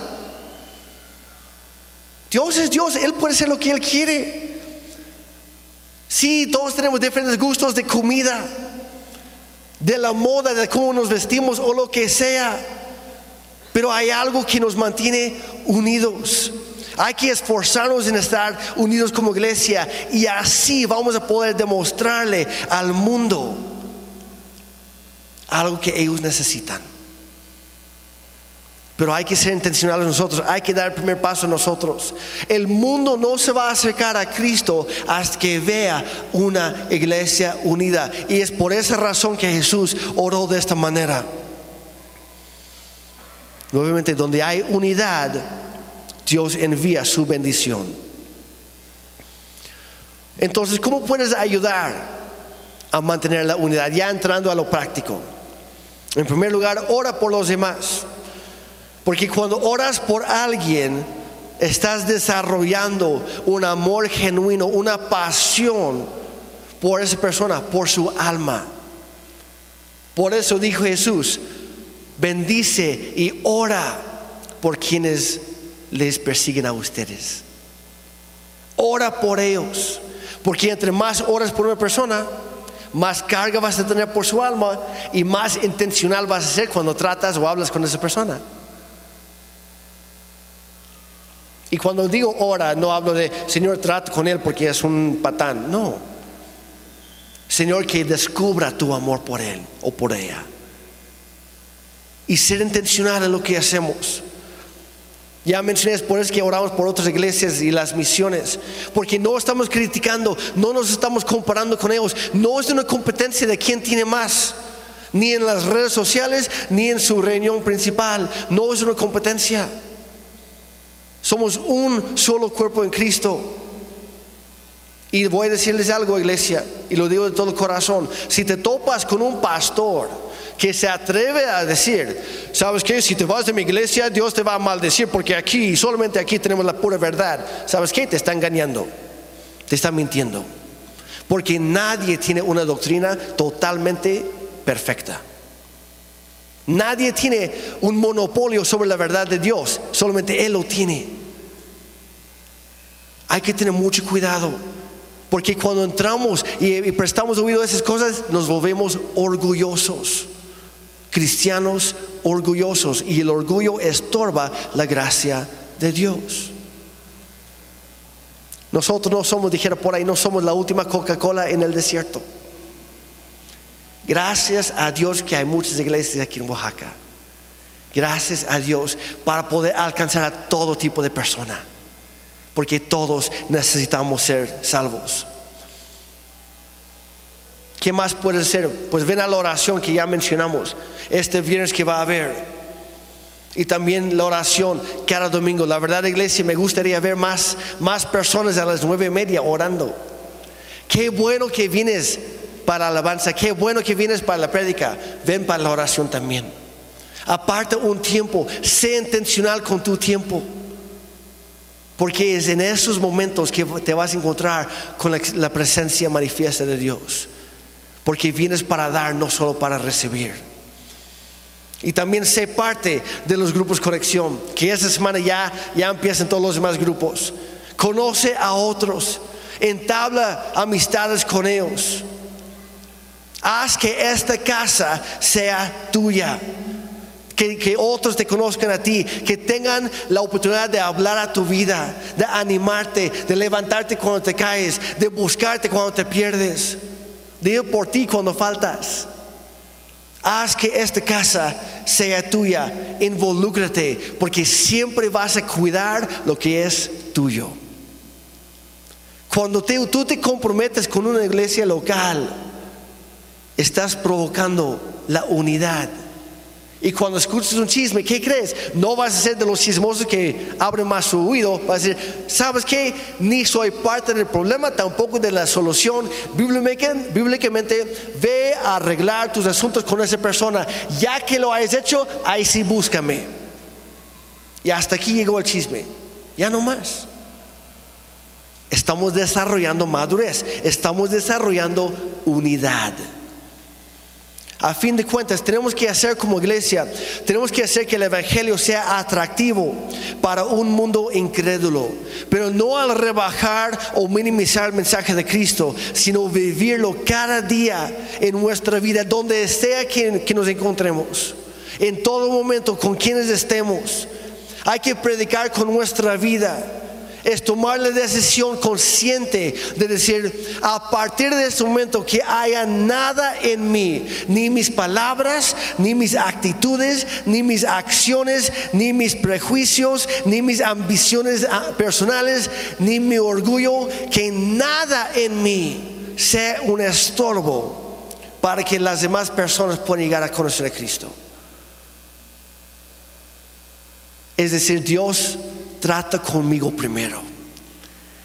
Dios es Dios, Él puede hacer lo que Él quiere. Sí, todos tenemos diferentes gustos de comida, de la moda, de cómo nos vestimos o lo que sea, pero hay algo que nos mantiene unidos. Hay que esforzarnos en estar unidos como iglesia y así vamos a poder demostrarle al mundo algo que ellos necesitan. Pero hay que ser intencionales nosotros, hay que dar el primer paso nosotros. El mundo no se va a acercar a Cristo hasta que vea una iglesia unida. Y es por esa razón que Jesús oró de esta manera. Obviamente donde hay unidad, Dios envía su bendición. Entonces, ¿cómo puedes ayudar a mantener la unidad? Ya entrando a lo práctico. En primer lugar, ora por los demás. Porque cuando oras por alguien, estás desarrollando un amor genuino, una pasión por esa persona, por su alma. Por eso dijo Jesús, bendice y ora por quienes les persiguen a ustedes. Ora por ellos, porque entre más oras por una persona, más carga vas a tener por su alma y más intencional vas a ser cuando tratas o hablas con esa persona. Y cuando digo ora, no hablo de Señor, trata con él porque es un patán. No. Señor, que descubra tu amor por él o por ella. Y ser intencional en lo que hacemos. Ya mencioné, por eso que oramos por otras iglesias y las misiones, porque no estamos criticando, no nos estamos comparando con ellos, no es una competencia de quién tiene más, ni en las redes sociales, ni en su reunión principal, no es una competencia. Somos un solo cuerpo en Cristo. Y voy a decirles algo, iglesia, y lo digo de todo corazón, si te topas con un pastor, que se atreve a decir, ¿sabes qué? Si te vas de mi iglesia, Dios te va a maldecir porque aquí, solamente aquí tenemos la pura verdad. ¿Sabes qué? Te está engañando, te está mintiendo. Porque nadie tiene una doctrina totalmente perfecta. Nadie tiene un monopolio sobre la verdad de Dios, solamente Él lo tiene. Hay que tener mucho cuidado, porque cuando entramos y, prestamos oído a esas cosas, nos volvemos orgullosos cristianos orgullosos y el orgullo estorba la gracia de Dios. Nosotros no somos, dijera por ahí, no somos la última Coca-Cola en el desierto. Gracias a Dios que hay muchas iglesias aquí en Oaxaca. Gracias a Dios para poder alcanzar a todo tipo de persona. Porque todos necesitamos ser salvos. ¿Qué más puede ser? Pues ven a la oración que ya mencionamos este viernes que va a haber. Y también la oración cada domingo. La verdad, iglesia, me gustaría ver más, más personas a las nueve y media orando. Qué bueno que vienes para la alabanza, qué bueno que vienes para la prédica. Ven para la oración también. Aparta un tiempo, sé intencional con tu tiempo. Porque es en esos momentos que te vas a encontrar con la, la presencia manifiesta de Dios. Porque vienes para dar, no solo para recibir. Y también sé parte de los grupos conexión, que esta semana ya, ya empiezan todos los demás grupos. Conoce a otros, entabla amistades con ellos. Haz que esta casa sea tuya. Que, que, otros te conozcan a ti, que tengan la oportunidad de hablar a tu vida, de animarte, de levantarte cuando te caes, de buscarte cuando te pierdes, de por ti cuando faltas. Haz que esta casa sea tuya. Involúcrate porque siempre vas a cuidar lo que es tuyo. Cuando tú te comprometes con una iglesia local, estás provocando la unidad y cuando escuches un chisme, ¿qué crees? No vas a ser de los chismosos que abren más su oído. Vas a decir, ¿sabes qué? Ni soy parte del problema, tampoco de la solución. Bíblicamente, ve a arreglar tus asuntos con esa persona. Ya que lo hayas hecho, ahí sí búscame. Y hasta aquí llegó el chisme. Ya no más. Estamos desarrollando madurez. Estamos desarrollando unidad. A fin de cuentas, tenemos que hacer como iglesia, tenemos que hacer que el Evangelio sea atractivo para un mundo incrédulo, pero no al rebajar o minimizar el mensaje de Cristo, sino vivirlo cada día en nuestra vida, donde sea que, nos encontremos, en todo momento, con quienes estemos. Hay que predicar con nuestra vida es tomar la decisión consciente de decir, a partir de este momento que haya nada en mí, ni mis palabras, ni mis actitudes, ni mis acciones, ni mis prejuicios, ni mis ambiciones ah, personales, ni mi orgullo, que nada en mí sea un estorbo para que las demás personas puedan llegar a conocer a Cristo. Es decir, Dios trata conmigo primero.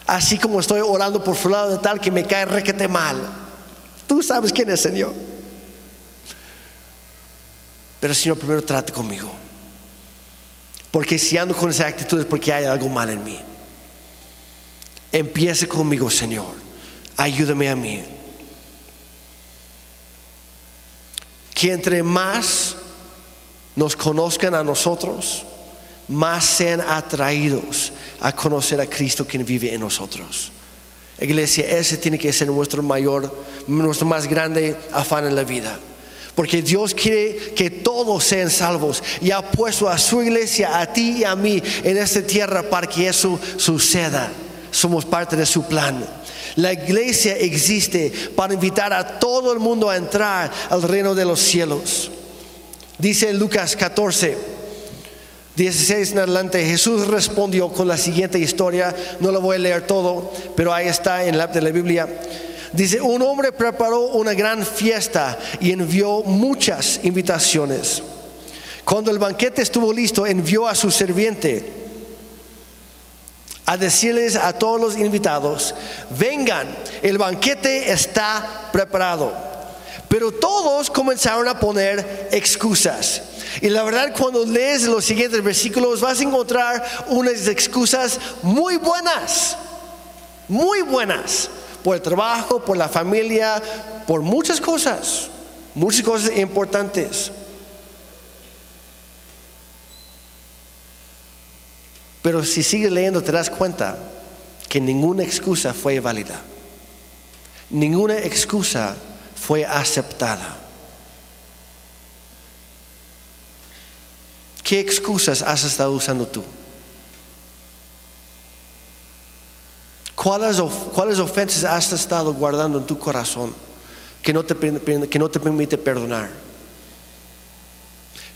Así como estoy orando por fulano de tal que me cae requete mal. Tú sabes quién es, Señor. Pero Señor, primero trate conmigo. Porque si ando con esa actitud es porque hay algo mal en mí. Empiece conmigo, Señor. Ayúdame a mí. Que entre más nos conozcan a nosotros, más sean atraídos a conocer a Cristo quien vive en nosotros. Iglesia, ese tiene que ser nuestro mayor, nuestro más grande afán en la vida. Porque Dios quiere que todos sean salvos y ha puesto a su iglesia, a ti y a mí en esta tierra para que eso suceda. Somos parte de su plan. La iglesia existe para invitar a todo el mundo a entrar al reino de los cielos. Dice Lucas 14. 16 en adelante, Jesús respondió con la siguiente historia, no lo voy a leer todo, pero ahí está en la de la Biblia. Dice, un hombre preparó una gran fiesta y envió muchas invitaciones. Cuando el banquete estuvo listo, envió a su serviente a decirles a todos los invitados, vengan, el banquete está preparado. Pero todos comenzaron a poner excusas. Y la verdad cuando lees los siguientes versículos vas a encontrar unas excusas muy buenas, muy buenas, por el trabajo, por la familia, por muchas cosas, muchas cosas importantes. Pero si sigues leyendo te das cuenta que ninguna excusa fue válida, ninguna excusa fue aceptada. ¿Qué excusas has estado usando tú? ¿Cuáles, cuáles ofensas has estado guardando en tu corazón que no te, que no te permite perdonar?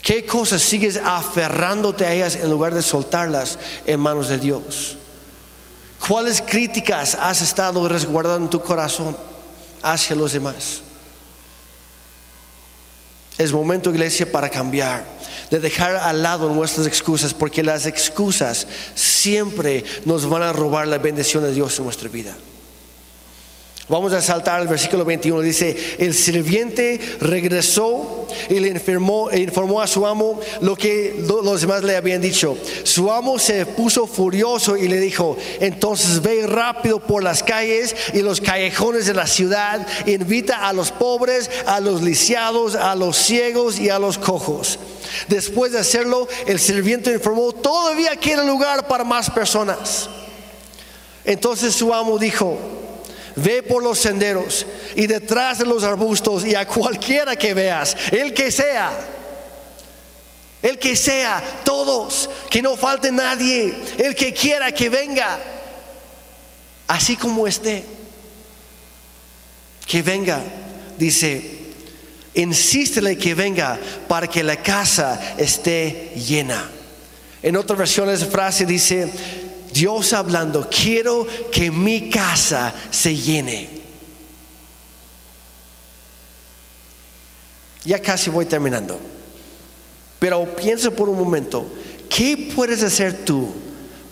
¿Qué cosas sigues aferrándote a ellas en lugar de soltarlas en manos de Dios? ¿Cuáles críticas has estado resguardando en tu corazón hacia los demás? Es momento, iglesia, para cambiar, de dejar al lado nuestras excusas, porque las excusas siempre nos van a robar la bendición de Dios en nuestra vida. Vamos a saltar al versículo 21. Dice, el sirviente regresó y le informó, e informó a su amo lo que lo- los demás le habían dicho. Su amo se puso furioso y le dijo, entonces ve rápido por las calles y los callejones de la ciudad, invita a los pobres, a los lisiados, a los ciegos y a los cojos. Después de hacerlo, el sirviente informó, todavía queda lugar para más personas. Entonces su amo dijo, Ve por los senderos y detrás de los arbustos y a cualquiera que veas, el que sea, el que sea, todos, que no falte nadie, el que quiera que venga, así como esté, que venga, dice, insístele que venga para que la casa esté llena. En otra versión esa frase dice, Dios hablando, quiero que mi casa se llene. Ya casi voy terminando. Pero piensa por un momento, ¿qué puedes hacer tú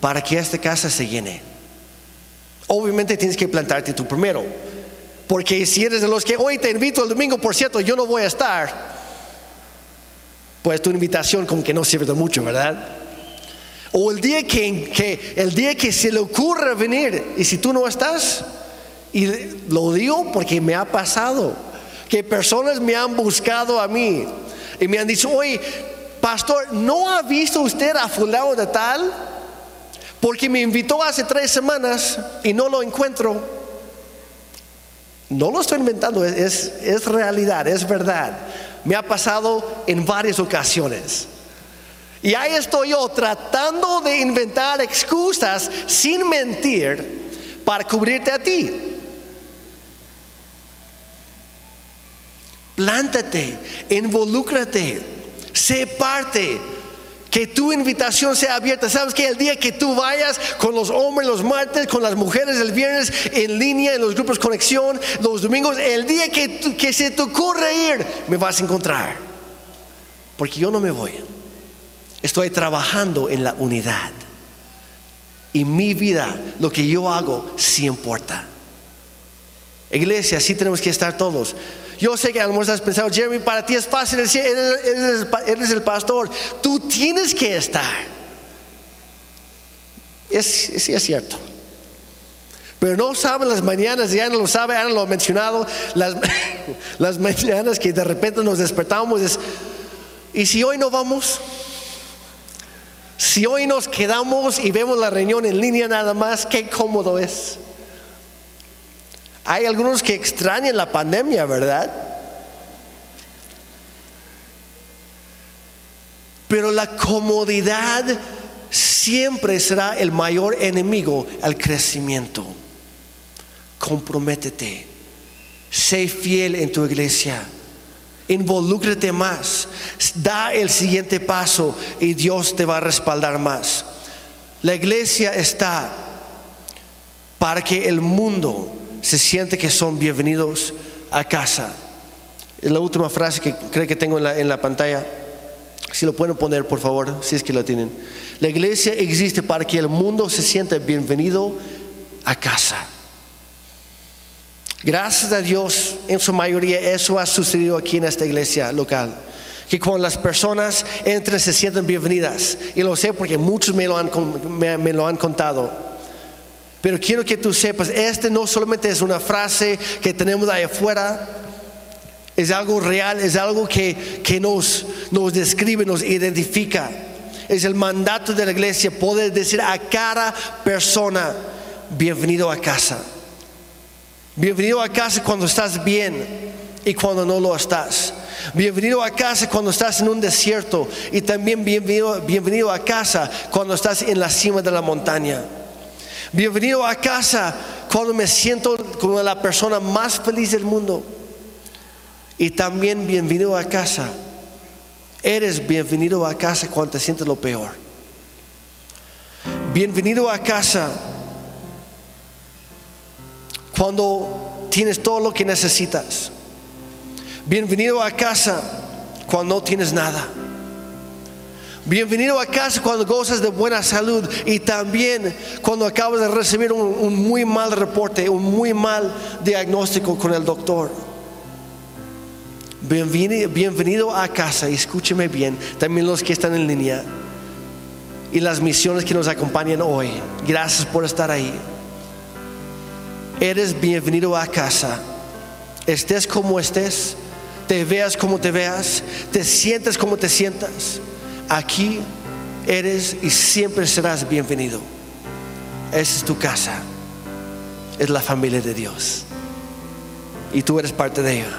para que esta casa se llene? Obviamente tienes que plantarte tú primero. Porque si eres de los que hoy te invito el domingo, por cierto, yo no voy a estar, pues tu invitación como que no sirve de mucho, ¿verdad? O el día que, el día que se le ocurra venir y si tú no estás, y lo digo porque me ha pasado, que personas me han buscado a mí y me han dicho, oye, pastor, ¿no ha visto usted a fulano de tal? Porque me invitó hace tres semanas y no lo encuentro. No lo estoy inventando, es- es realidad, es verdad. Me ha pasado en varias ocasiones. Y ahí estoy yo tratando de inventar excusas sin mentir para cubrirte a ti. Plántate, involúcrate, sé parte. Que tu invitación sea abierta. Sabes que el día que tú vayas con los hombres los martes, con las mujeres el viernes, en línea, en los grupos conexión, los domingos, el día que, que se te ocurre ir, me vas a encontrar. Porque yo no me voy. Estoy trabajando en la unidad. Y mi vida, lo que yo hago, sí importa. Iglesia, así tenemos que estar todos. Yo sé que a lo mejor estás pensando, Jeremy, para ti es fácil eres, el pastor. Tú tienes que estar. Es, sí, es cierto. Pero no saben las mañanas, ya no lo sabe, Ana lo ha mencionado, las, las mañanas que de repente nos despertamos, es, ¿y si hoy no vamos? Si hoy nos quedamos y vemos la reunión en línea nada más, qué cómodo es. Hay algunos que extrañan la pandemia, ¿verdad? Pero la comodidad siempre será el mayor enemigo al crecimiento. Comprométete. Sé fiel en tu iglesia. Involúcrate más. Da el siguiente paso y Dios te va a respaldar más. La iglesia está para que el mundo se siente que son bienvenidos a casa. Es la última frase que creo que tengo en la, en la pantalla. Si lo pueden poner, por favor, si es que lo tienen. La iglesia existe para que el mundo se sienta bienvenido a casa. Gracias a Dios, en su mayoría eso ha sucedido aquí en esta iglesia local. Que cuando las personas entran se sienten bienvenidas. Y lo sé porque muchos me lo han, me lo han contado. Pero quiero que tú sepas, este no solamente es una frase que tenemos ahí afuera, es algo real, es algo que, que nos, nos describe, nos identifica. Es el mandato de la iglesia poder decir a cada persona, bienvenido a casa. Bienvenido a casa cuando estás bien y cuando no lo estás. Bienvenido a casa cuando estás en un desierto y también bienvenido, bienvenido a casa cuando estás en la cima de la montaña. Bienvenido a casa cuando me siento como la persona más feliz del mundo. Y también bienvenido a casa. Eres bienvenido a casa cuando te sientes lo peor. Bienvenido a casa cuando tienes todo lo que necesitas. Bienvenido a casa cuando no tienes nada. Bienvenido a casa cuando gozas de buena salud y también cuando acabas de recibir un, muy mal reporte, un muy mal diagnóstico con el doctor. Bienvenido, a casa escúcheme bien, también los que están en línea y las misiones que nos acompañan hoy. Gracias por estar ahí. Eres bienvenido a casa. Estés como estés, te veas como te veas, te sientes como te sientas. Aquí eres y siempre serás bienvenido. Esa es tu casa. Es la familia de Dios. Y tú eres parte de ella.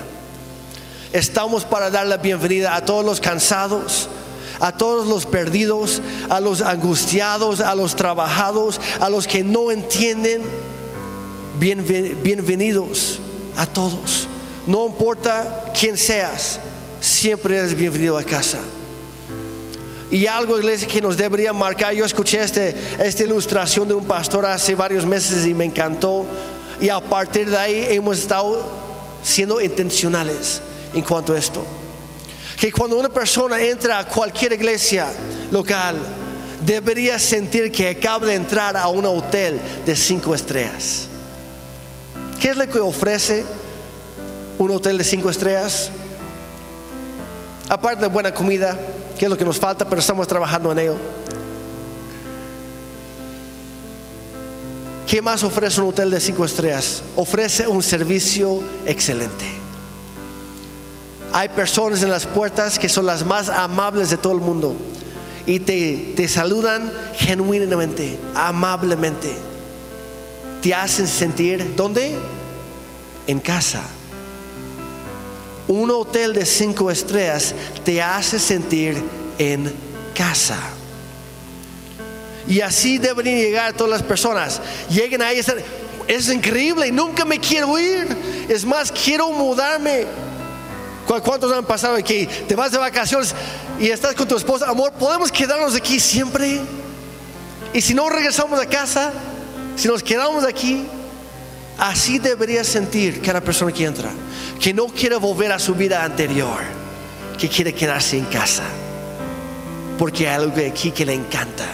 Estamos para dar la bienvenida a todos los cansados, a todos los perdidos, a los angustiados, a los trabajados, a los que no entienden. Bienvenidos a todos. No importa quién seas, siempre eres bienvenido a casa. Y algo, iglesia, que nos debería marcar. Yo escuché este, esta ilustración de un pastor hace varios meses y me encantó. Y a partir de ahí hemos estado siendo intencionales en cuanto a esto. Que cuando una persona entra a cualquier iglesia local, debería sentir que acaba de entrar a un hotel de cinco estrellas. ¿Qué es lo que ofrece un hotel de cinco estrellas? Aparte de buena comida, que es lo que nos falta, pero estamos trabajando en ello. ¿Qué más ofrece un hotel de cinco estrellas? Ofrece un servicio excelente. Hay personas en las puertas que son las más amables de todo el mundo y te, te saludan genuinamente, amablemente. Te hacen sentir, ¿dónde? En casa. Un hotel de cinco estrellas te hace sentir en casa. Y así deberían llegar todas las personas. Lleguen ahí, es increíble, nunca me quiero ir. Es más, quiero mudarme. ¿Cuántos han pasado aquí? Te vas de vacaciones y estás con tu esposa, amor, ¿podemos quedarnos aquí siempre? Y si no regresamos a casa, si nos quedamos aquí, Así debería sentir cada persona que entra, que no quiere volver a su vida anterior, que quiere quedarse en casa, porque hay algo aquí que le encanta.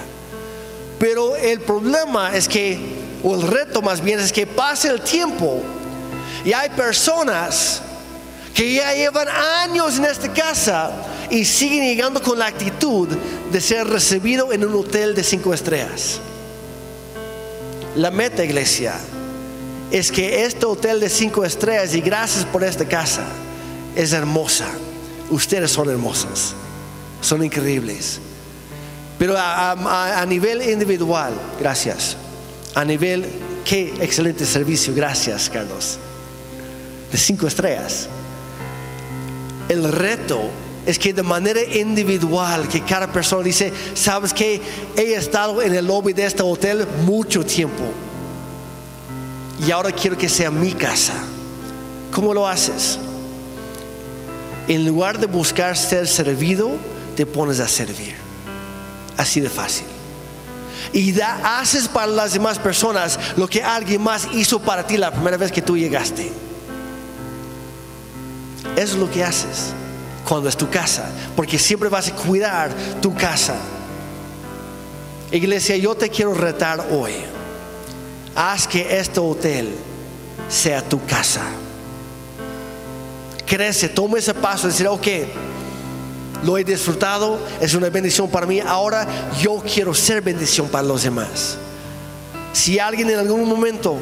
Pero el problema es que, o el reto más bien es que pase el tiempo y hay personas que ya llevan años en esta casa y siguen llegando con la actitud de ser recibido en un hotel de cinco estrellas. La meta iglesia es que este hotel de cinco estrellas, y gracias por esta casa, es hermosa. Ustedes son hermosas, son increíbles. Pero a, nivel individual, gracias. A nivel, qué excelente servicio, gracias Carlos. De cinco estrellas. El reto es que de manera individual, que cada persona dice, sabes que he estado en el lobby de este hotel mucho tiempo y ahora quiero que sea mi casa. ¿Cómo lo haces? En lugar de buscar ser servido, te pones a servir. Así de fácil. Y da, haces para las demás personas lo que alguien más hizo para ti la primera vez que tú llegaste. Eso es lo que haces cuando es tu casa, porque siempre vas a cuidar tu casa. Iglesia, yo te quiero retar hoy haz que este hotel sea tu casa. Crece, toma ese paso, decir, ok, lo he disfrutado, es una bendición para mí, ahora yo quiero ser bendición para los demás. Si alguien en algún momento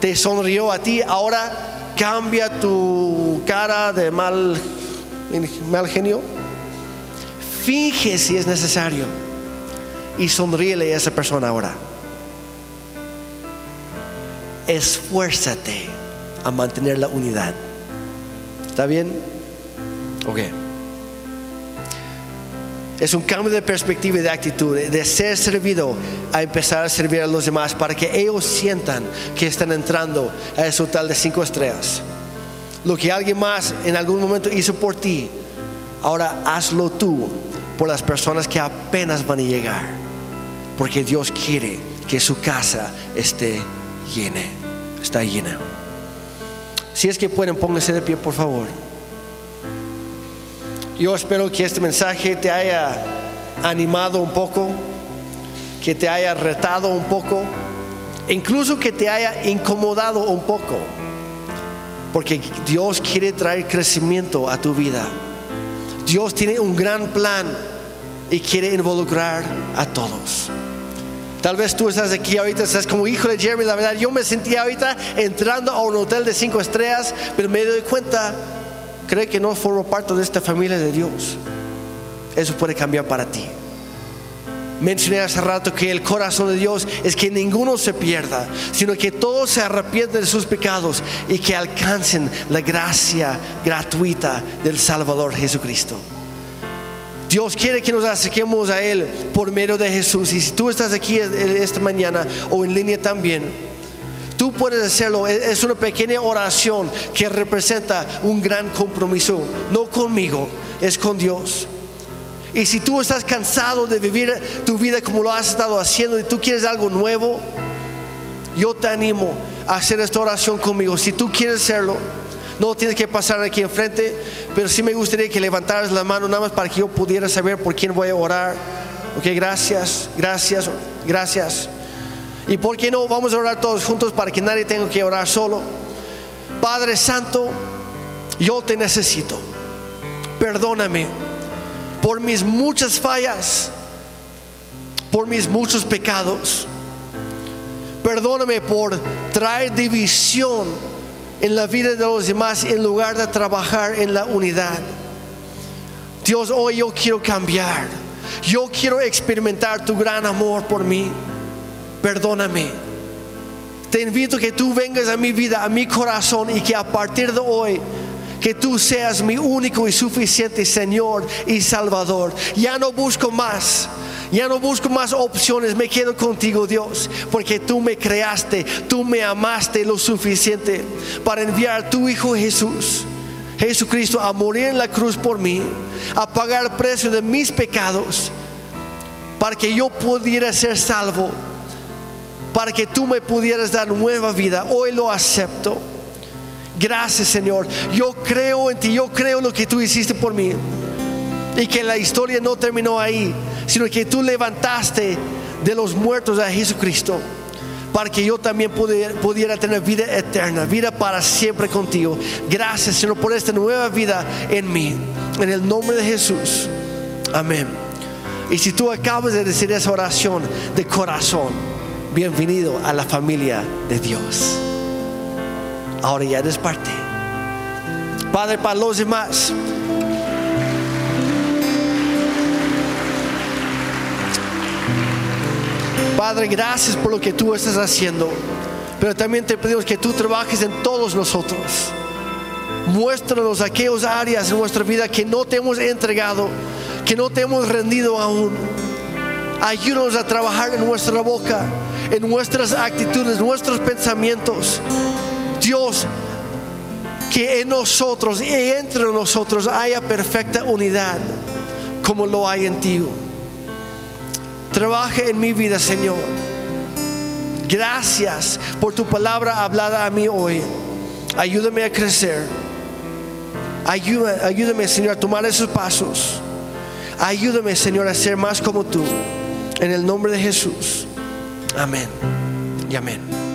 te sonrió a ti, ahora cambia tu cara de mal, mal genio. Finge si es necesario y sonríele a esa persona ahora esfuérzate a mantener la unidad. ¿Está bien? Ok. Es un cambio de perspectiva y de actitud, de ser servido a empezar a servir a los demás para que ellos sientan que están entrando a ese hotel de cinco estrellas. Lo que alguien más en algún momento hizo por ti, ahora hazlo tú por las personas que apenas van a llegar. Porque Dios quiere que su casa esté llena, está llena. Si es que pueden, pónganse de pie, por favor. Yo espero que este mensaje te haya animado un poco, que te haya retado un poco, incluso que te haya incomodado un poco, porque Dios quiere traer crecimiento a tu vida. Dios tiene un gran plan y quiere involucrar a todos. Tal vez tú estás aquí ahorita, estás como hijo de Jeremy, la verdad, yo me sentía ahorita entrando a un hotel de cinco estrellas, pero me doy cuenta cree que no formo parte de esta familia de Dios, eso puede cambiar para ti. Mencioné hace rato que el corazón de Dios es que ninguno se pierda, sino que todos se arrepienten de sus pecados y que alcancen la gracia gratuita del Salvador Jesucristo. Dios quiere que nos acerquemos a Él por medio de Jesús. Y si tú estás aquí esta mañana o en línea también, Tú puedes hacerlo. Es una pequeña oración que representa un gran compromiso. No conmigo, es con Dios. Y si tú estás cansado de vivir tu vida como lo has estado haciendo y tú quieres algo nuevo, yo te animo a hacer esta oración conmigo. Si tú quieres hacerlo, no tienes que pasar aquí enfrente, pero sí me gustaría que levantaras la mano nada más para que yo pudiera saber por quién voy a orar. Ok, gracias, gracias, gracias. ¿Y por qué no? Vamos a orar todos juntos para que nadie tenga que orar solo. Padre Santo, yo te necesito. Perdóname por mis muchas fallas, por mis muchos pecados. Perdóname por traer división en la vida de los demás en lugar de trabajar en la unidad. Dios, hoy yo quiero cambiar. Yo quiero experimentar tu gran amor por mí perdóname. Te invito que tú vengas a mi vida, a mi corazón y que a partir de hoy que tú seas mi único y suficiente Señor y Salvador. Ya no busco más. Ya no busco más opciones, me quedo contigo Dios, porque tú me creaste, tú me amaste lo suficiente para enviar a tu Hijo Jesús, Jesucristo, a morir en la cruz por mí, a pagar el precio de mis pecados, para que yo pudiera ser salvo para que tú me pudieras dar nueva vida. Hoy lo acepto. Gracias Señor. Yo creo en ti, yo creo lo que tú hiciste por mí. Y que la historia no terminó ahí, sino que tú levantaste de los muertos a Jesucristo para que yo también pudiera, pudiera, tener vida eterna, vida para siempre contigo. Gracias, Señor, por esta nueva vida en mí. En el nombre de Jesús. Amén. Y si tú acabas de decir esa oración de corazón, bienvenido a la familia de Dios. Ahora ya eres parte. Padre, para los demás. Padre, gracias por lo que tú estás haciendo. Pero también te pedimos que tú trabajes en todos nosotros. Muéstranos aquellas áreas en nuestra vida que no te hemos entregado, que no te hemos rendido aún. Ayúdanos a trabajar en nuestra boca en nuestras actitudes, nuestros pensamientos. Dios, que en nosotros y entre nosotros haya perfecta unidad como lo hay en ti. Trabaje en mi vida, Señor. Gracias por tu palabra hablada a mí hoy. Ayúdame a crecer. Ayúdame, ayúdame, Señor, a tomar esos pasos. Ayúdame, Señor, a ser más como tú. En el nombre de Jesús. Amén y amén.